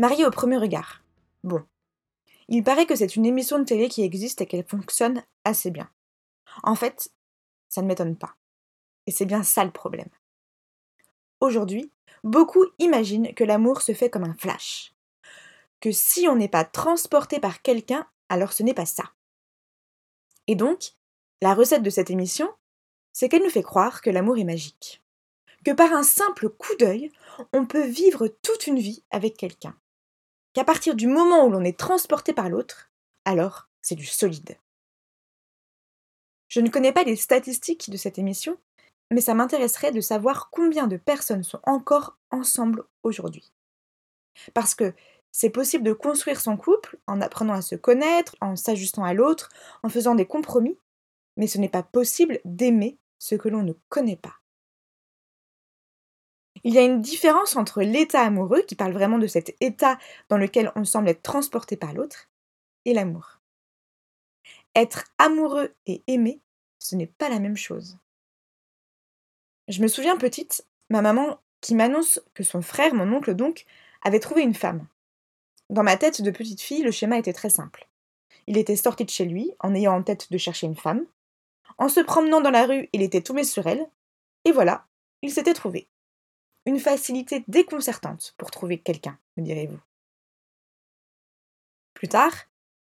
Mariée au premier regard. Bon. Il paraît que c'est une émission de télé qui existe et qu'elle fonctionne assez bien. En fait, ça ne m'étonne pas. Et c'est bien ça le problème. Aujourd'hui, beaucoup imaginent que l'amour se fait comme un flash. Que si on n'est pas transporté par quelqu'un, alors ce n'est pas ça. Et donc, la recette de cette émission, c'est qu'elle nous fait croire que l'amour est magique. Que par un simple coup d'œil, on peut vivre toute une vie avec quelqu'un qu'à partir du moment où l'on est transporté par l'autre, alors c'est du solide. Je ne connais pas les statistiques de cette émission, mais ça m'intéresserait de savoir combien de personnes sont encore ensemble aujourd'hui. Parce que c'est possible de construire son couple en apprenant à se connaître, en s'ajustant à l'autre, en faisant des compromis, mais ce n'est pas possible d'aimer ce que l'on ne connaît pas. Il y a une différence entre l'état amoureux, qui parle vraiment de cet état dans lequel on semble être transporté par l'autre, et l'amour. Être amoureux et aimer, ce n'est pas la même chose. Je me souviens petite, ma maman qui m'annonce que son frère, mon oncle donc, avait trouvé une femme. Dans ma tête de petite fille, le schéma était très simple. Il était sorti de chez lui en ayant en tête de chercher une femme. En se promenant dans la rue, il était tombé sur elle. Et voilà, il s'était trouvé. Une facilité déconcertante pour trouver quelqu'un, me direz-vous. Plus tard,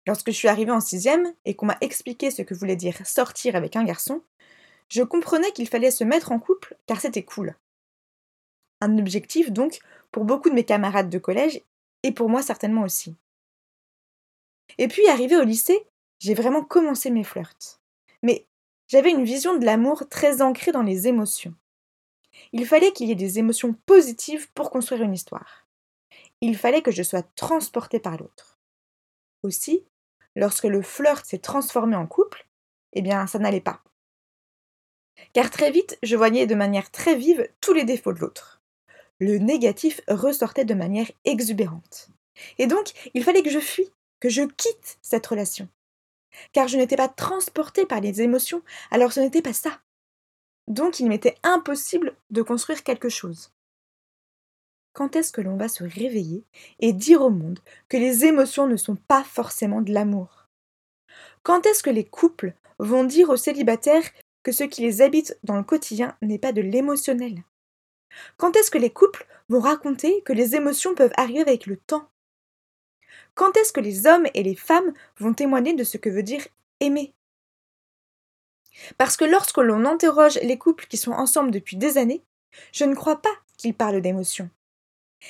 lorsque je suis arrivée en sixième et qu'on m'a expliqué ce que voulait dire sortir avec un garçon, je comprenais qu'il fallait se mettre en couple car c'était cool. Un objectif donc pour beaucoup de mes camarades de collège et pour moi certainement aussi. Et puis arrivé au lycée, j'ai vraiment commencé mes flirts. Mais j'avais une vision de l'amour très ancrée dans les émotions. Il fallait qu'il y ait des émotions positives pour construire une histoire. Il fallait que je sois transportée par l'autre. Aussi, lorsque le flirt s'est transformé en couple, eh bien, ça n'allait pas. Car très vite, je voyais de manière très vive tous les défauts de l'autre. Le négatif ressortait de manière exubérante. Et donc, il fallait que je fuis, que je quitte cette relation. Car je n'étais pas transportée par les émotions, alors ce n'était pas ça. Donc il m'était impossible de construire quelque chose. Quand est-ce que l'on va se réveiller et dire au monde que les émotions ne sont pas forcément de l'amour? Quand est-ce que les couples vont dire aux célibataires que ce qui les habite dans le quotidien n'est pas de l'émotionnel? Quand est-ce que les couples vont raconter que les émotions peuvent arriver avec le temps? Quand est-ce que les hommes et les femmes vont témoigner de ce que veut dire aimer? Parce que lorsque l'on interroge les couples qui sont ensemble depuis des années, je ne crois pas qu'ils parlent d'émotions.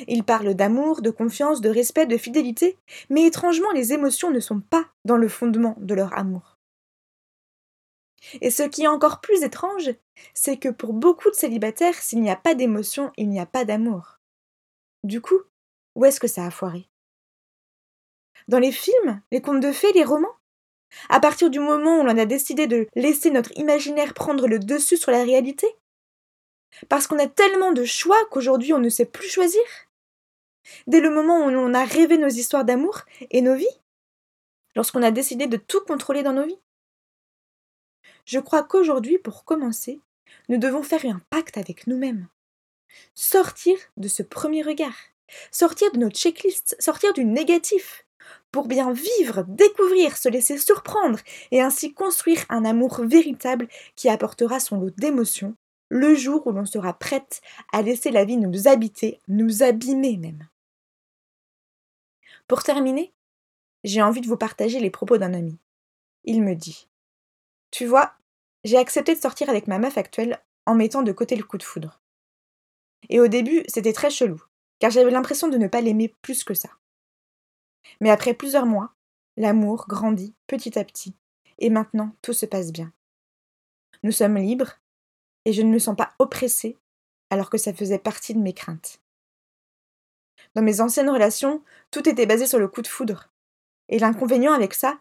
Ils parlent d'amour, de confiance, de respect, de fidélité, mais étrangement les émotions ne sont pas dans le fondement de leur amour. Et ce qui est encore plus étrange, c'est que pour beaucoup de célibataires, s'il n'y a pas d'émotion, il n'y a pas d'amour. Du coup, où est-ce que ça a foiré? Dans les films, les contes de fées, les romans à partir du moment où l'on a décidé de laisser notre imaginaire prendre le dessus sur la réalité? Parce qu'on a tellement de choix qu'aujourd'hui on ne sait plus choisir? Dès le moment où l'on a rêvé nos histoires d'amour et nos vies Lorsqu'on a décidé de tout contrôler dans nos vies? Je crois qu'aujourd'hui, pour commencer, nous devons faire un pacte avec nous-mêmes. Sortir de ce premier regard, sortir de notre checklist, sortir du négatif, pour bien vivre, découvrir, se laisser surprendre et ainsi construire un amour véritable qui apportera son lot d'émotions le jour où l'on sera prête à laisser la vie nous habiter, nous abîmer même. Pour terminer, j'ai envie de vous partager les propos d'un ami. Il me dit Tu vois, j'ai accepté de sortir avec ma meuf actuelle en mettant de côté le coup de foudre. Et au début, c'était très chelou, car j'avais l'impression de ne pas l'aimer plus que ça. Mais après plusieurs mois, l'amour grandit petit à petit, et maintenant tout se passe bien. Nous sommes libres, et je ne me sens pas oppressée alors que ça faisait partie de mes craintes. Dans mes anciennes relations, tout était basé sur le coup de foudre. Et l'inconvénient avec ça,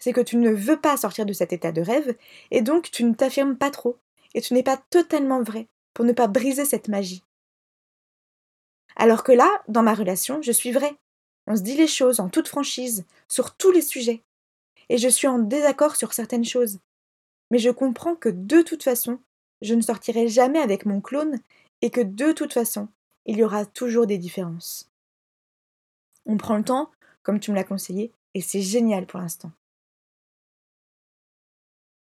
c'est que tu ne veux pas sortir de cet état de rêve, et donc tu ne t'affirmes pas trop, et tu n'es pas totalement vrai, pour ne pas briser cette magie. Alors que là, dans ma relation, je suis vrai. On se dit les choses en toute franchise, sur tous les sujets. Et je suis en désaccord sur certaines choses. Mais je comprends que de toute façon, je ne sortirai jamais avec mon clone, et que de toute façon, il y aura toujours des différences. On prend le temps, comme tu me l'as conseillé, et c'est génial pour l'instant.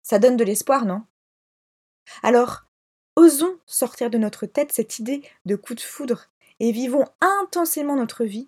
Ça donne de l'espoir, non? Alors, osons sortir de notre tête cette idée de coup de foudre et vivons intensément notre vie